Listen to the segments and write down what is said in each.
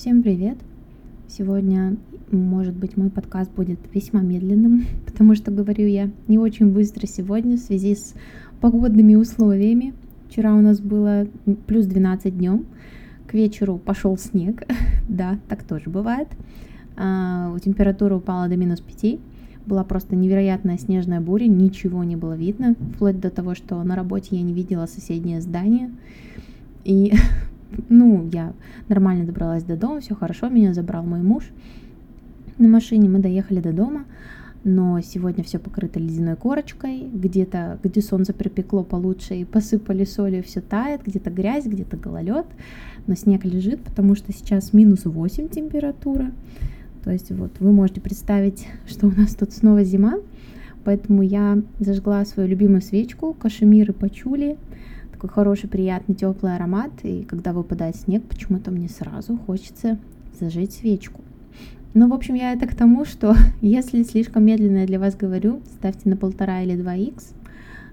Всем привет! Сегодня, может быть, мой подкаст будет весьма медленным, потому что говорю я не очень быстро сегодня в связи с погодными условиями. Вчера у нас было плюс 12 днем, к вечеру пошел снег, да, так тоже бывает. А, температура упала до минус 5, была просто невероятная снежная буря, ничего не было видно, вплоть до того, что на работе я не видела соседнее здание. И ну, я нормально добралась до дома, все хорошо, меня забрал мой муж на машине, мы доехали до дома, но сегодня все покрыто ледяной корочкой, где-то, где солнце припекло получше и посыпали солью, все тает, где-то грязь, где-то гололед, но снег лежит, потому что сейчас минус 8 температура, то есть вот вы можете представить, что у нас тут снова зима, поэтому я зажгла свою любимую свечку, кашемир и пачули, такой хороший, приятный, теплый аромат, и когда выпадает снег, почему-то мне сразу хочется зажечь свечку. Ну, в общем, я это к тому, что если слишком медленно я для вас говорю, ставьте на полтора или два х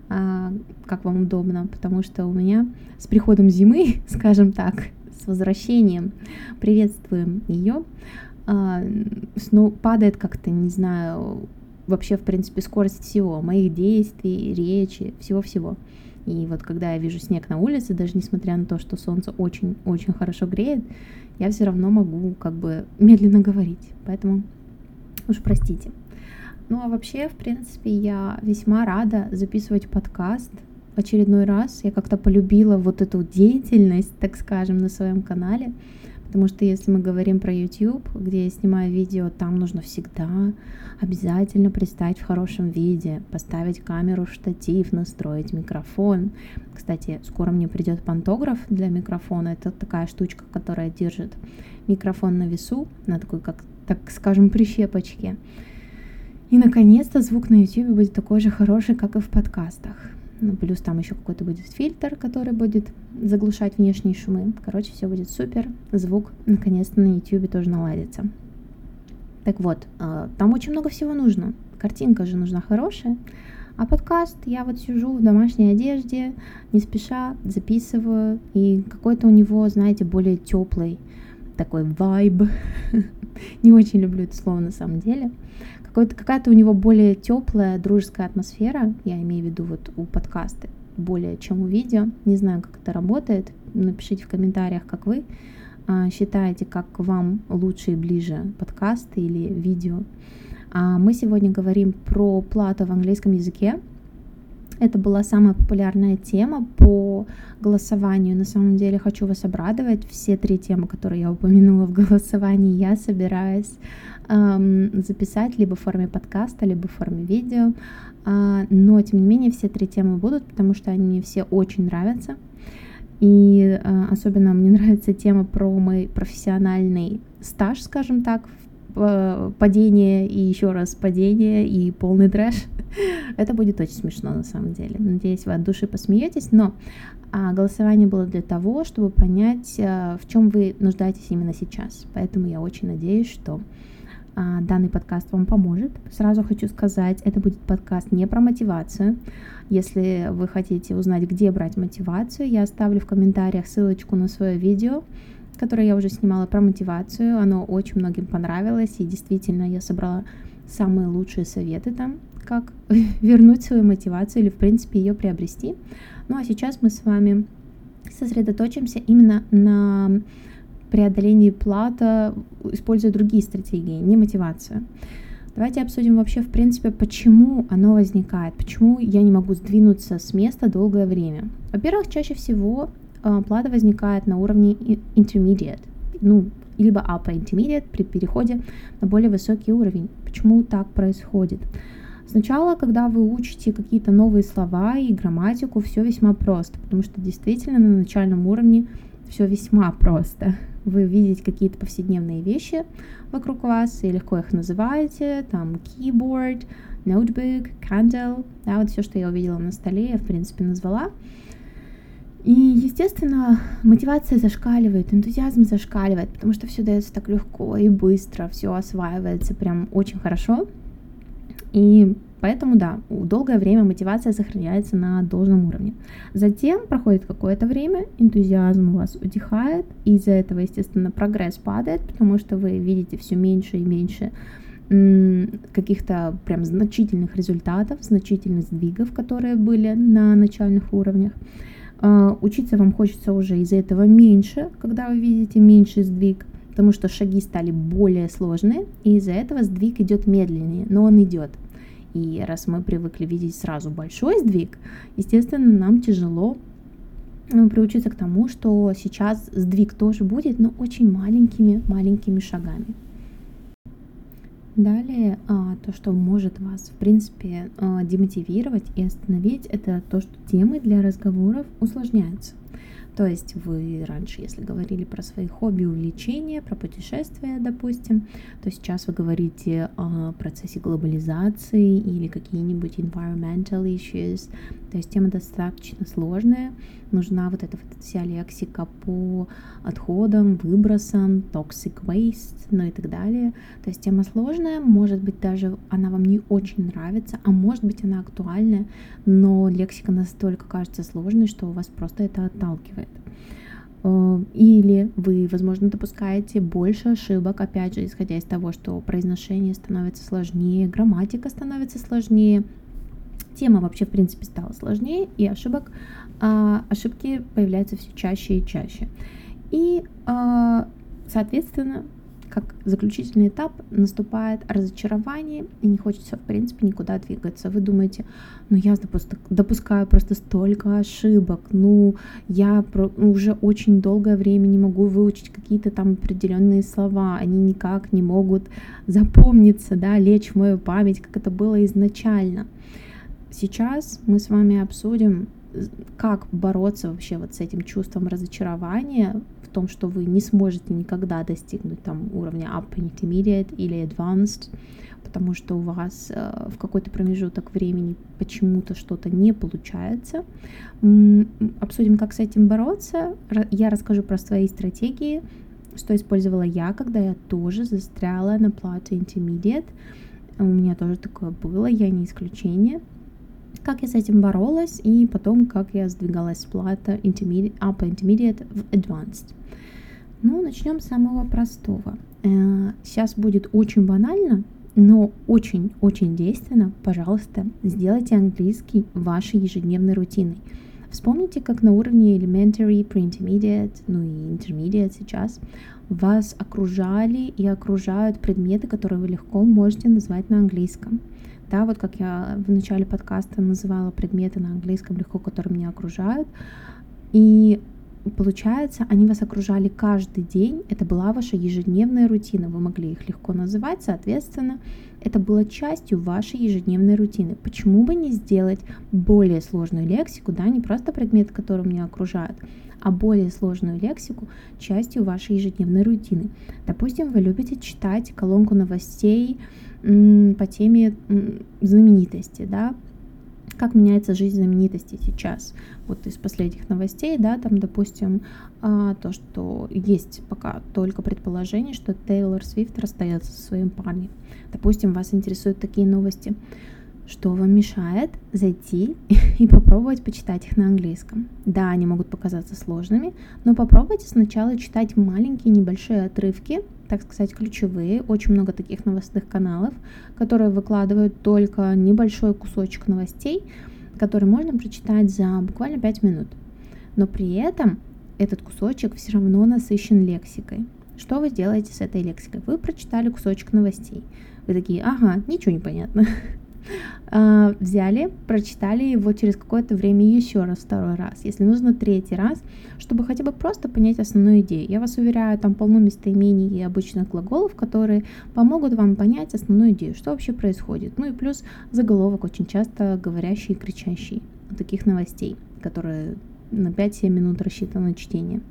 а, как вам удобно, потому что у меня с приходом зимы, скажем так, с возвращением, приветствуем ее, а, ну, падает как-то, не знаю, вообще, в принципе, скорость всего, моих действий, речи, всего-всего. И вот когда я вижу снег на улице, даже несмотря на то, что солнце очень-очень хорошо греет, я все равно могу как бы медленно говорить. Поэтому уж простите. Ну а вообще, в принципе, я весьма рада записывать подкаст в очередной раз. Я как-то полюбила вот эту деятельность, так скажем, на своем канале. Потому что если мы говорим про YouTube, где я снимаю видео, там нужно всегда обязательно представить в хорошем виде, поставить камеру, штатив, настроить микрофон. Кстати, скоро мне придет пантограф для микрофона. Это такая штучка, которая держит микрофон на весу, на такой, как, так скажем, прищепочке. И, наконец-то, звук на YouTube будет такой же хороший, как и в подкастах. Ну, плюс там еще какой-то будет фильтр, который будет заглушать внешние шумы. Короче, все будет супер. Звук наконец-то на YouTube тоже наладится. Так вот, а, там очень много всего нужно. Картинка же нужна хорошая. А подкаст я вот сижу в домашней одежде, не спеша записываю, и какой-то у него, знаете, более теплый такой вайб. не очень люблю это слово на самом деле какая-то у него более теплая, дружеская атмосфера, я имею в виду вот у подкаста, более чем у видео. Не знаю, как это работает. Напишите в комментариях, как вы а, считаете, как вам лучше и ближе подкаст или видео. А мы сегодня говорим про плату в английском языке. Это была самая популярная тема по голосованию. На самом деле хочу вас обрадовать. Все три темы, которые я упомянула в голосовании, я собираюсь эм, записать либо в форме подкаста, либо в форме видео. Э, но, тем не менее, все три темы будут, потому что они мне все очень нравятся. И э, особенно мне нравится тема про мой профессиональный стаж, скажем так, падение и еще раз падение и полный трэш. Это будет очень смешно на самом деле. Надеюсь, вы от души посмеетесь, но а, голосование было для того, чтобы понять, а, в чем вы нуждаетесь именно сейчас. Поэтому я очень надеюсь, что а, данный подкаст вам поможет. Сразу хочу сказать, это будет подкаст не про мотивацию. Если вы хотите узнать, где брать мотивацию, я оставлю в комментариях ссылочку на свое видео, которое я уже снимала про мотивацию. Оно очень многим понравилось, и действительно я собрала самые лучшие советы там, как вернуть свою мотивацию или, в принципе, ее приобрести. Ну а сейчас мы с вами сосредоточимся именно на преодолении плата, используя другие стратегии, не мотивацию. Давайте обсудим вообще, в принципе, почему оно возникает, почему я не могу сдвинуться с места долгое время. Во-первых, чаще всего плата возникает на уровне intermediate, ну, либо upper intermediate при переходе на более высокий уровень. Почему так происходит? Сначала, когда вы учите какие-то новые слова и грамматику, все весьма просто, потому что действительно на начальном уровне все весьма просто. Вы видите какие-то повседневные вещи вокруг вас и легко их называете, там keyboard, notebook, candle, да, вот все, что я увидела на столе, я в принципе назвала. И, естественно, мотивация зашкаливает, энтузиазм зашкаливает, потому что все дается так легко и быстро, все осваивается прям очень хорошо. И Поэтому да, долгое время мотивация сохраняется на должном уровне. Затем проходит какое-то время, энтузиазм у вас утихает, и из-за этого, естественно, прогресс падает, потому что вы видите все меньше и меньше каких-то прям значительных результатов, значительных сдвигов, которые были на начальных уровнях. А, учиться вам хочется уже из-за этого меньше, когда вы видите меньший сдвиг, потому что шаги стали более сложные, и из-за этого сдвиг идет медленнее, но он идет. И раз мы привыкли видеть сразу большой сдвиг, естественно, нам тяжело ну, приучиться к тому, что сейчас сдвиг тоже будет, но очень маленькими, маленькими шагами. Далее, а, то, что может вас, в принципе, а, демотивировать и остановить, это то, что темы для разговоров усложняются. То есть вы раньше, если говорили про свои хобби, увлечения, про путешествия, допустим, то сейчас вы говорите о процессе глобализации или какие-нибудь environmental issues. То есть тема достаточно сложная, нужна вот эта вот вся лексика по отходам, выбросам, toxic waste, ну и так далее. То есть тема сложная, может быть даже она вам не очень нравится, а может быть она актуальная, но лексика настолько кажется сложной, что у вас просто это отталкивает. Э, или вы, возможно, допускаете больше ошибок, опять же, исходя из того, что произношение становится сложнее, грамматика становится сложнее, тема вообще, в принципе, стала сложнее, и ошибок, а, ошибки появляются все чаще и чаще. И, а, соответственно, как заключительный этап наступает разочарование, и не хочется, в принципе, никуда двигаться. Вы думаете, ну я допускаю просто столько ошибок, ну я ну, уже очень долгое время не могу выучить какие-то там определенные слова, они никак не могут запомниться, да, лечь в мою память, как это было изначально. Сейчас мы с вами обсудим, как бороться вообще вот с этим чувством разочарования в том, что вы не сможете никогда достигнуть там уровня Up Intermediate или Advanced, потому что у вас э, в какой-то промежуток времени почему-то что-то не получается. Обсудим, как с этим бороться. Я расскажу про свои стратегии, что использовала я, когда я тоже застряла на плату Intermediate. У меня тоже такое было, я не исключение как я с этим боролась, и потом, как я сдвигалась с плата intermediate, upper intermediate в advanced. Ну, начнем с самого простого. Э, сейчас будет очень банально, но очень-очень действенно. Пожалуйста, сделайте английский вашей ежедневной рутиной. Вспомните, как на уровне elementary, pre-intermediate, ну и intermediate сейчас вас окружали и окружают предметы, которые вы легко можете назвать на английском. Да, вот как я в начале подкаста называла предметы на английском легко, которые меня окружают. И получается, они вас окружали каждый день, это была ваша ежедневная рутина, вы могли их легко называть, соответственно, это было частью вашей ежедневной рутины. Почему бы не сделать более сложную лексику, да, не просто предметы, которые меня окружают, а более сложную лексику частью вашей ежедневной рутины. Допустим, вы любите читать колонку новостей, по теме знаменитости, да, как меняется жизнь знаменитости сейчас. Вот из последних новостей, да, там, допустим, а, то, что есть пока только предположение, что Тейлор Свифт расстается со своим парнем. Допустим, вас интересуют такие новости. Что вам мешает зайти и попробовать почитать их на английском? Да, они могут показаться сложными, но попробуйте сначала читать маленькие небольшие отрывки так сказать, ключевые. Очень много таких новостных каналов, которые выкладывают только небольшой кусочек новостей, который можно прочитать за буквально 5 минут. Но при этом этот кусочек все равно насыщен лексикой. Что вы делаете с этой лексикой? Вы прочитали кусочек новостей. Вы такие, ага, ничего не понятно. А, взяли, прочитали его через какое-то время еще раз, второй раз, если нужно третий раз, чтобы хотя бы просто понять основную идею. Я вас уверяю, там полно местоимений и обычных глаголов, которые помогут вам понять основную идею, что вообще происходит. Ну и плюс заголовок очень часто говорящий и кричащий таких новостей, которые на 5-7 минут рассчитаны на чтение.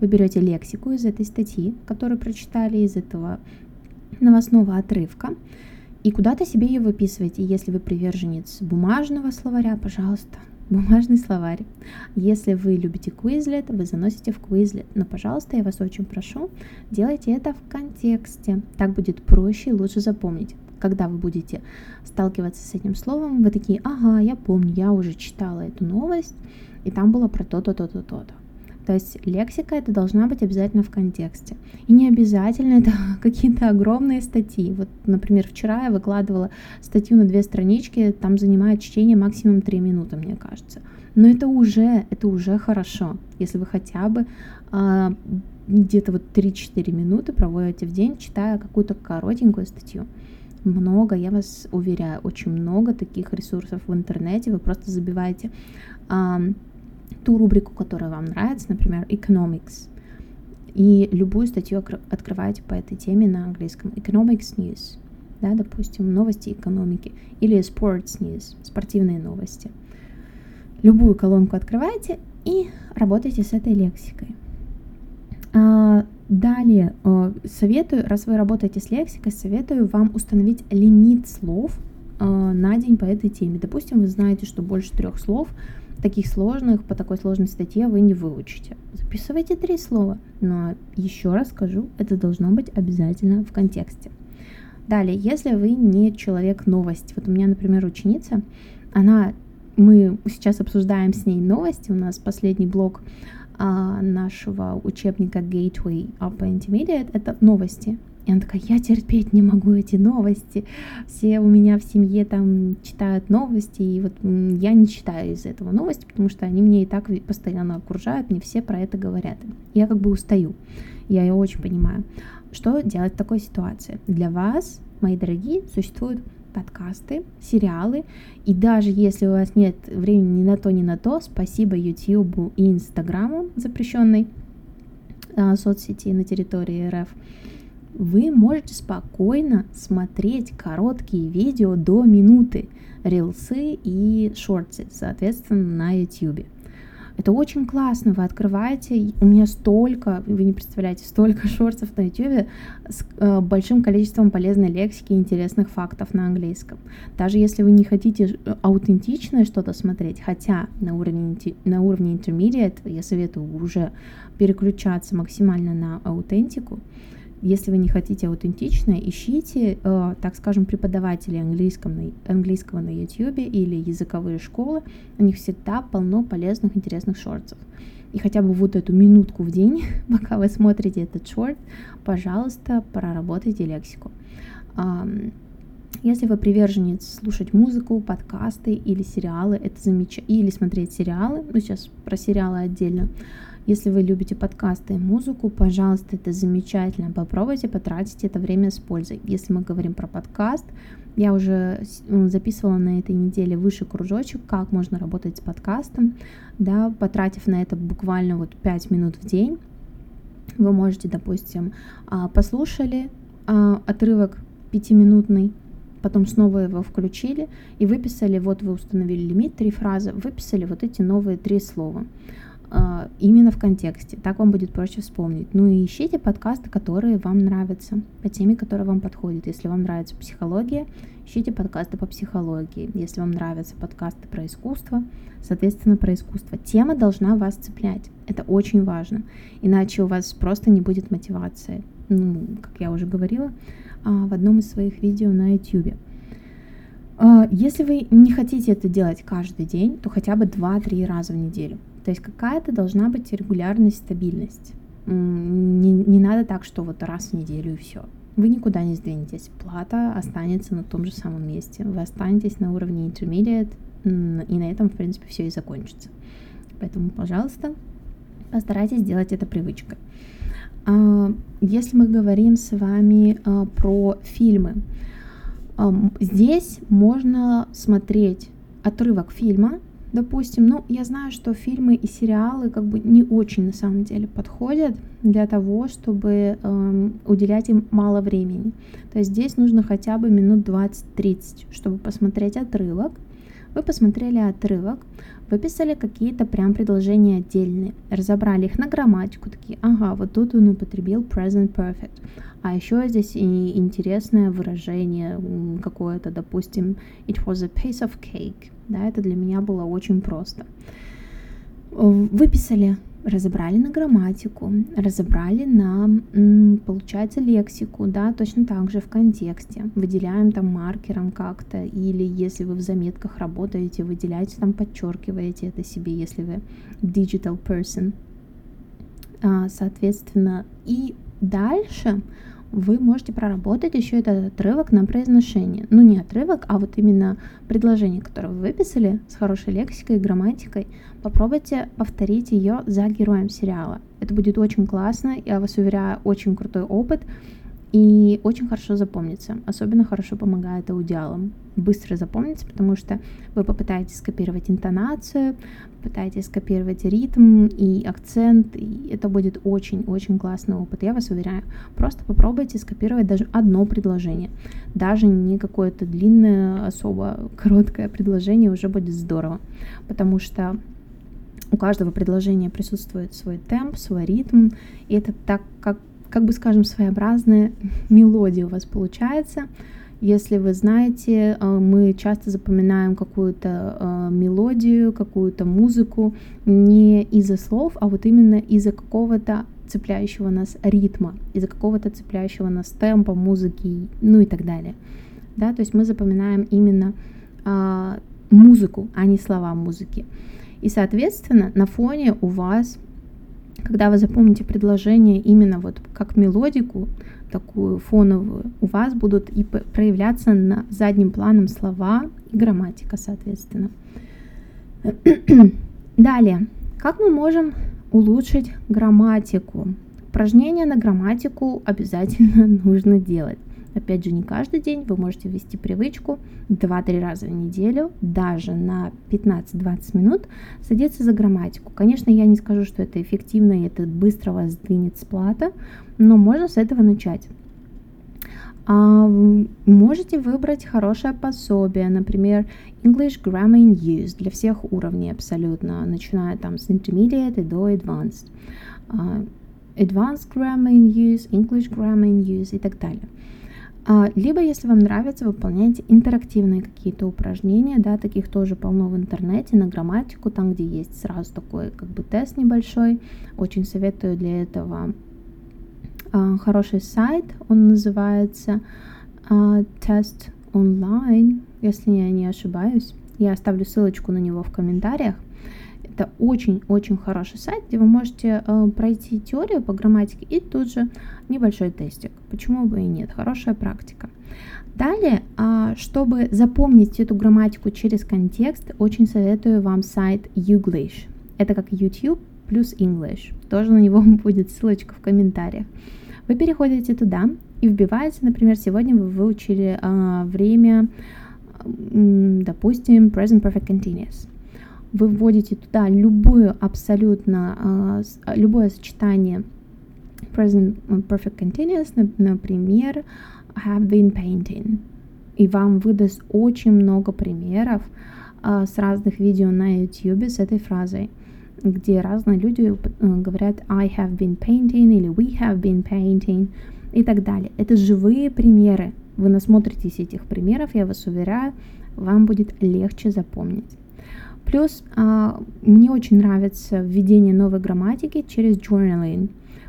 Вы берете лексику из этой статьи, которую прочитали, из этого новостного отрывка, и куда-то себе ее выписывайте. Если вы приверженец бумажного словаря, пожалуйста, бумажный словарь. Если вы любите Quizlet, вы заносите в Quizlet. Но, пожалуйста, я вас очень прошу, делайте это в контексте. Так будет проще и лучше запомнить. когда вы будете сталкиваться с этим словом, вы такие, ага, я помню, я уже читала эту новость, и там было про то-то, то-то, то-то. То есть лексика это должна быть обязательно в контексте. И не обязательно это какие-то огромные статьи. Вот, например, вчера я выкладывала статью на две странички, там занимает чтение максимум 3 минуты, мне кажется. Но это уже, это уже хорошо, если вы хотя бы а, где-то вот 3-4 минуты проводите в день, читая какую-то коротенькую статью. Много, я вас уверяю, очень много таких ресурсов в интернете. Вы просто забиваете а, ту рубрику, которая вам нравится, например, economics, и любую статью открываете по этой теме на английском. Economics News, да, допустим, новости экономики, или Sports News, спортивные новости. Любую колонку открываете и работаете с этой лексикой. А, далее а, советую, раз вы работаете с лексикой, советую вам установить лимит слов а, на день по этой теме. Допустим, вы знаете, что больше трех слов таких сложных, по такой сложной статье вы не выучите. Записывайте три слова, но еще раз скажу, это должно быть обязательно в контексте. Далее, если вы не человек новости, вот у меня, например, ученица, она, мы сейчас обсуждаем с ней новости, у нас последний блок а, нашего учебника Gateway Upper Intermediate, это новости. И она такая, я терпеть не могу эти новости. Все у меня в семье там читают новости, и вот я не читаю из этого новости, потому что они мне и так постоянно окружают, мне все про это говорят. Я как бы устаю. Я ее очень понимаю. Что делать в такой ситуации? Для вас, мои дорогие, существуют подкасты, сериалы. И даже если у вас нет времени ни на то, ни на то, спасибо YouTube и Инстаграму, запрещенной а, соцсети на территории РФ, вы можете спокойно смотреть короткие видео до минуты, рилсы и шорты, соответственно, на YouTube. Это очень классно, вы открываете, у меня столько, вы не представляете, столько шортов на YouTube с э, большим количеством полезной лексики и интересных фактов на английском. Даже если вы не хотите э, аутентичное что-то смотреть, хотя на уровне, на уровне intermediate я советую уже переключаться максимально на аутентику, если вы не хотите аутентичное, ищите, э, так скажем, преподавателей английского на, английского на YouTube или языковые школы. У них всегда полно полезных, интересных шортов. И хотя бы вот эту минутку в день, пока вы смотрите этот шорт, пожалуйста, проработайте лексику. Если вы приверженец слушать музыку, подкасты или сериалы, это замечательно, или смотреть сериалы, ну сейчас про сериалы отдельно, если вы любите подкасты и музыку, пожалуйста, это замечательно. Попробуйте потратить это время с пользой. Если мы говорим про подкаст, я уже записывала на этой неделе выше кружочек, как можно работать с подкастом, да, потратив на это буквально вот 5 минут в день. Вы можете, допустим, а, послушали а, отрывок пятиминутный, потом снова его включили и выписали, вот вы установили лимит, три фразы, выписали вот эти новые три слова. А, именно в контексте. Так вам будет проще вспомнить. Ну и ищите подкасты, которые вам нравятся, по теме, которая вам подходит. Если вам нравится психология, ищите подкасты по психологии. Если вам нравятся подкасты про искусство, соответственно, про искусство. Тема должна вас цеплять. Это очень важно. Иначе у вас просто не будет мотивации. Ну, как я уже говорила а, в одном из своих видео на YouTube. А, если вы не хотите это делать каждый день, то хотя бы 2-3 раза в неделю. То есть какая-то должна быть регулярность, стабильность. Не, не надо так, что вот раз в неделю и все. Вы никуда не сдвинетесь. Плата останется на том же самом месте. Вы останетесь на уровне intermediate, и на этом, в принципе, все и закончится. Поэтому, пожалуйста, постарайтесь сделать это привычкой. А, если мы говорим с вами а, про фильмы, здесь можно смотреть отрывок фильма допустим, ну, я знаю, что фильмы и сериалы как бы не очень на самом деле подходят для того, чтобы эм, уделять им мало времени. То есть здесь нужно хотя бы минут 20-30, чтобы посмотреть отрывок. Вы посмотрели отрывок, выписали какие-то прям предложения отдельные, разобрали их на грамматику, такие, ага, вот тут он употребил present perfect. А еще здесь и интересное выражение какое-то, допустим, it was a piece of cake, да, это для меня было очень просто. Выписали разобрали на грамматику, разобрали на, получается, лексику, да, точно так же в контексте. Выделяем там маркером как-то, или если вы в заметках работаете, выделяете там, подчеркиваете это себе, если вы digital person. А, соответственно, и дальше вы можете проработать еще этот отрывок на произношение. Ну, не отрывок, а вот именно предложение, которое вы выписали с хорошей лексикой и грамматикой. Попробуйте повторить ее за героем сериала. Это будет очень классно, я вас уверяю, очень крутой опыт и очень хорошо запомнится. Особенно хорошо помогает аудиалам. Быстро запомнится, потому что вы попытаетесь скопировать интонацию, попытаетесь скопировать ритм и акцент, и это будет очень-очень классный опыт, я вас уверяю. Просто попробуйте скопировать даже одно предложение. Даже не какое-то длинное, особо короткое предложение уже будет здорово, потому что у каждого предложения присутствует свой темп, свой ритм, и это так, как как бы скажем, своеобразная мелодия у вас получается. Если вы знаете, э, мы часто запоминаем какую-то э, мелодию, какую-то музыку не из-за слов, а вот именно из-за какого-то цепляющего нас ритма, из-за какого-то цепляющего нас темпа, музыки, ну и так далее. Да, то есть мы запоминаем именно а, музыку, а не слова музыки. И, соответственно, на фоне у вас когда вы запомните предложение именно вот как мелодику, такую фоновую, у вас будут и проявляться на задним планом слова и грамматика, соответственно. Далее, как мы можем улучшить грамматику? Упражнения на грамматику обязательно нужно делать. Опять же, не каждый день, вы можете ввести привычку 2-3 раза в неделю, даже на 15-20 минут садиться за грамматику. Конечно, я не скажу, что это эффективно и это быстро вас сдвинет с плата, но можно с этого начать. А, можете выбрать хорошее пособие, например, English Grammar in Use для всех уровней абсолютно, начиная там с Intermediate и до Advanced. Uh, advanced Grammar in Use, English Grammar in Use и так далее. А, либо, если вам нравится, выполняйте интерактивные какие-то упражнения, да, таких тоже полно в интернете, на грамматику, там, где есть сразу такой как бы тест небольшой. Очень советую для этого а, хороший сайт, он называется а, Тест онлайн, если я не ошибаюсь. Я оставлю ссылочку на него в комментариях. Это очень-очень хороший сайт, где вы можете э, пройти теорию по грамматике и тут же небольшой тестик. Почему бы и нет? Хорошая практика. Далее, э, чтобы запомнить эту грамматику через контекст, очень советую вам сайт Youglish. Это как YouTube плюс English. Тоже на него будет ссылочка в комментариях. Вы переходите туда и вбиваете, например, сегодня вы выучили э, время, допустим, present perfect continuous вы вводите туда любую абсолютно, а, любое сочетание present perfect continuous, например, have been painting, и вам выдаст очень много примеров а, с разных видео на YouTube с этой фразой, где разные люди э, говорят I have been painting или we have been painting и так далее. Это живые примеры. Вы насмотритесь этих примеров, я вас уверяю, вам будет легче запомнить. Плюс а, мне очень нравится введение новой грамматики через journaling.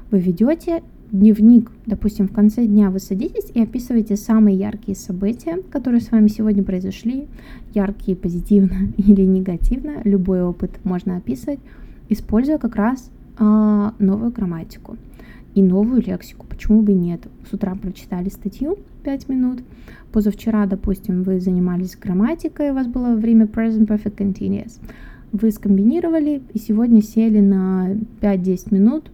Вы ведете дневник, допустим, в конце дня вы садитесь и описываете самые яркие события, которые с вами сегодня произошли, яркие позитивно или негативно, любой опыт можно описывать, используя как раз а, новую грамматику и новую лексику. Почему бы нет? С утра прочитали статью 5 минут, позавчера, допустим, вы занимались грамматикой, у вас было время present perfect continuous, вы скомбинировали и сегодня сели на 5-10 минут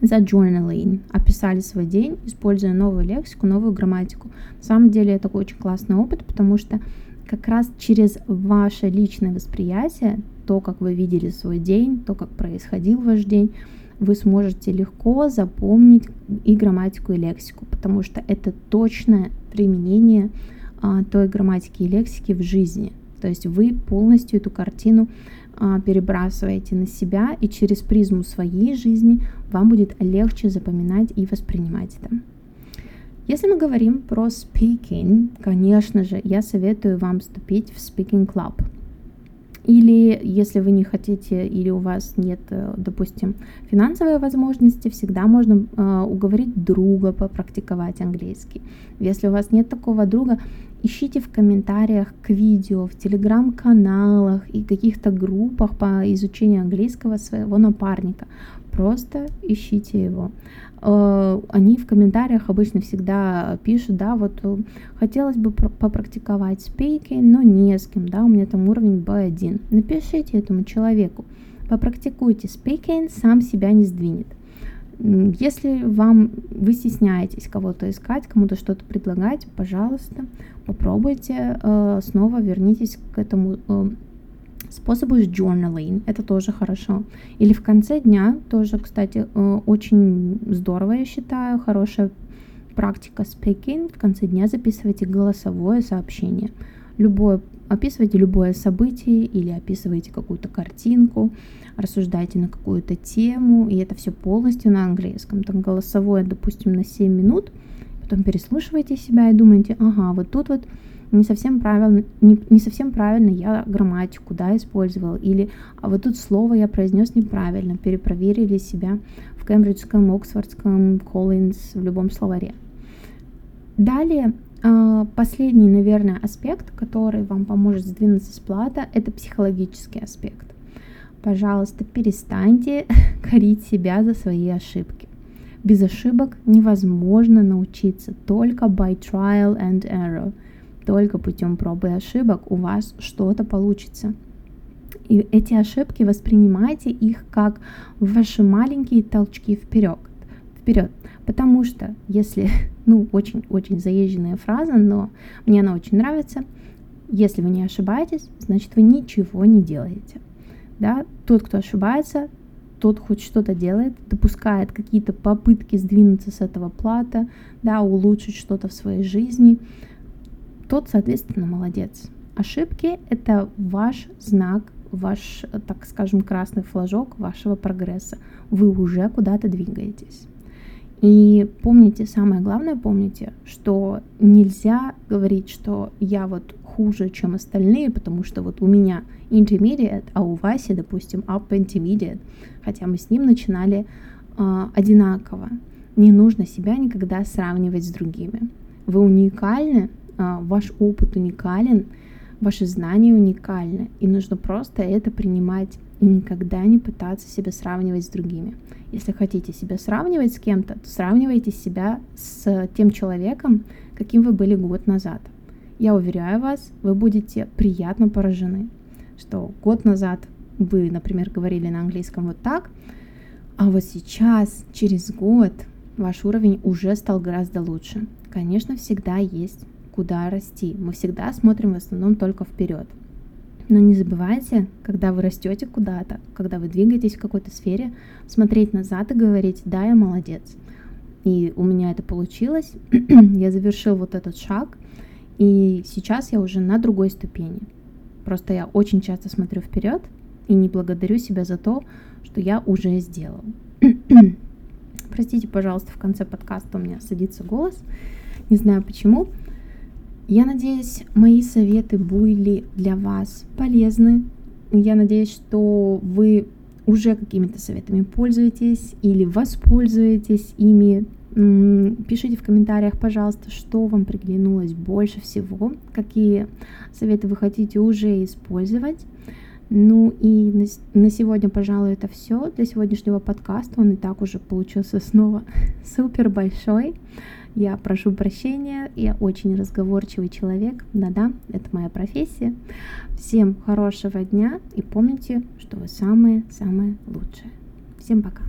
за journaling, описали свой день, используя новую лексику, новую грамматику. На самом деле это очень классный опыт, потому что как раз через ваше личное восприятие, то, как вы видели свой день, то, как происходил ваш день, вы сможете легко запомнить и грамматику, и лексику, потому что это точное применение а, той грамматики и лексики в жизни. То есть вы полностью эту картину а, перебрасываете на себя, и через призму своей жизни вам будет легче запоминать и воспринимать это. Если мы говорим про speaking, конечно же, я советую вам вступить в Speaking Club. Или если вы не хотите или у вас нет, э, допустим, финансовой возможности, всегда можно э, уговорить друга попрактиковать английский. Если у вас нет такого друга, ищите в комментариях к видео, в телеграм-каналах и каких-то группах по изучению английского своего напарника. Просто ищите его. Э, они в комментариях обычно всегда пишут, да, вот э, хотелось бы попрактиковать speaking, но не с кем, да, у меня там уровень B1. Напишите этому человеку, попрактикуйте speaking, сам себя не сдвинет. Если вам вы стесняетесь кого-то искать, кому-то что-то предлагать, пожалуйста, попробуйте э, снова вернитесь к этому способу с journaling, это тоже хорошо. Или в конце дня, тоже, кстати, э, очень здорово, я считаю, хорошая практика speaking. В конце дня записывайте голосовое сообщение. Любое, описывайте любое событие или описывайте какую-то картинку, рассуждайте на какую-то тему, и это все полностью на английском. Там голосовое, допустим, на 7 минут, потом переслушивайте себя и думаете, ага, вот тут вот не совсем правильно, не, не совсем правильно я грамматику, да, использовал, или а вот тут слово я произнес неправильно, перепроверили себя в кембриджском, оксфордском, Коллинз, в любом словаре. Далее, а, последний, наверное, аспект, который вам поможет сдвинуться с плата, это психологический аспект. Пожалуйста, перестаньте корить себя за свои ошибки. Без ошибок невозможно научиться только by trial and error – только путем пробы и ошибок у вас что-то получится. И эти ошибки воспринимайте их как ваши маленькие толчки вперед. Вперед. Потому что если, ну, очень-очень заезженная фраза, но мне она очень нравится, если вы не ошибаетесь, значит вы ничего не делаете. Да? Тот, кто ошибается, тот хоть что-то делает, допускает какие-то попытки сдвинуться с этого плата, да, улучшить что-то в своей жизни, тот, соответственно, молодец. Ошибки — это ваш знак, ваш, так скажем, красный флажок вашего прогресса. Вы уже куда-то двигаетесь. И помните, самое главное, помните, что нельзя говорить, что я вот хуже, чем остальные, потому что вот у меня intermediate, а у Васи, допустим, up intermediate, хотя мы с ним начинали э, одинаково. Не нужно себя никогда сравнивать с другими. Вы уникальны, ваш опыт уникален, ваши знания уникальны, и нужно просто это принимать и никогда не пытаться себя сравнивать с другими. Если хотите себя сравнивать с кем-то, то сравнивайте себя с тем человеком, каким вы были год назад. Я уверяю вас, вы будете приятно поражены, что год назад вы, например, говорили на английском вот так, а вот сейчас, через год, ваш уровень уже стал гораздо лучше. Конечно, всегда есть куда расти. Мы всегда смотрим в основном только вперед. Но не забывайте, когда вы растете куда-то, когда вы двигаетесь в какой-то сфере, смотреть назад и говорить, да, я молодец. И у меня это получилось, я завершил вот этот шаг, и сейчас я уже на другой ступени. Просто я очень часто смотрю вперед и не благодарю себя за то, что я уже сделал. Простите, пожалуйста, в конце подкаста у меня садится голос. Не знаю почему. Я надеюсь, мои советы были для вас полезны. Я надеюсь, что вы уже какими-то советами пользуетесь или воспользуетесь ими. Пишите в комментариях, пожалуйста, что вам приглянулось больше всего, какие советы вы хотите уже использовать. Ну и на, сегодня, пожалуй, это все для сегодняшнего подкаста. Он и так уже получился снова супер большой. Я прошу прощения, я очень разговорчивый человек. Да-да, это моя профессия. Всем хорошего дня и помните, что вы самые-самые лучшие. Всем пока.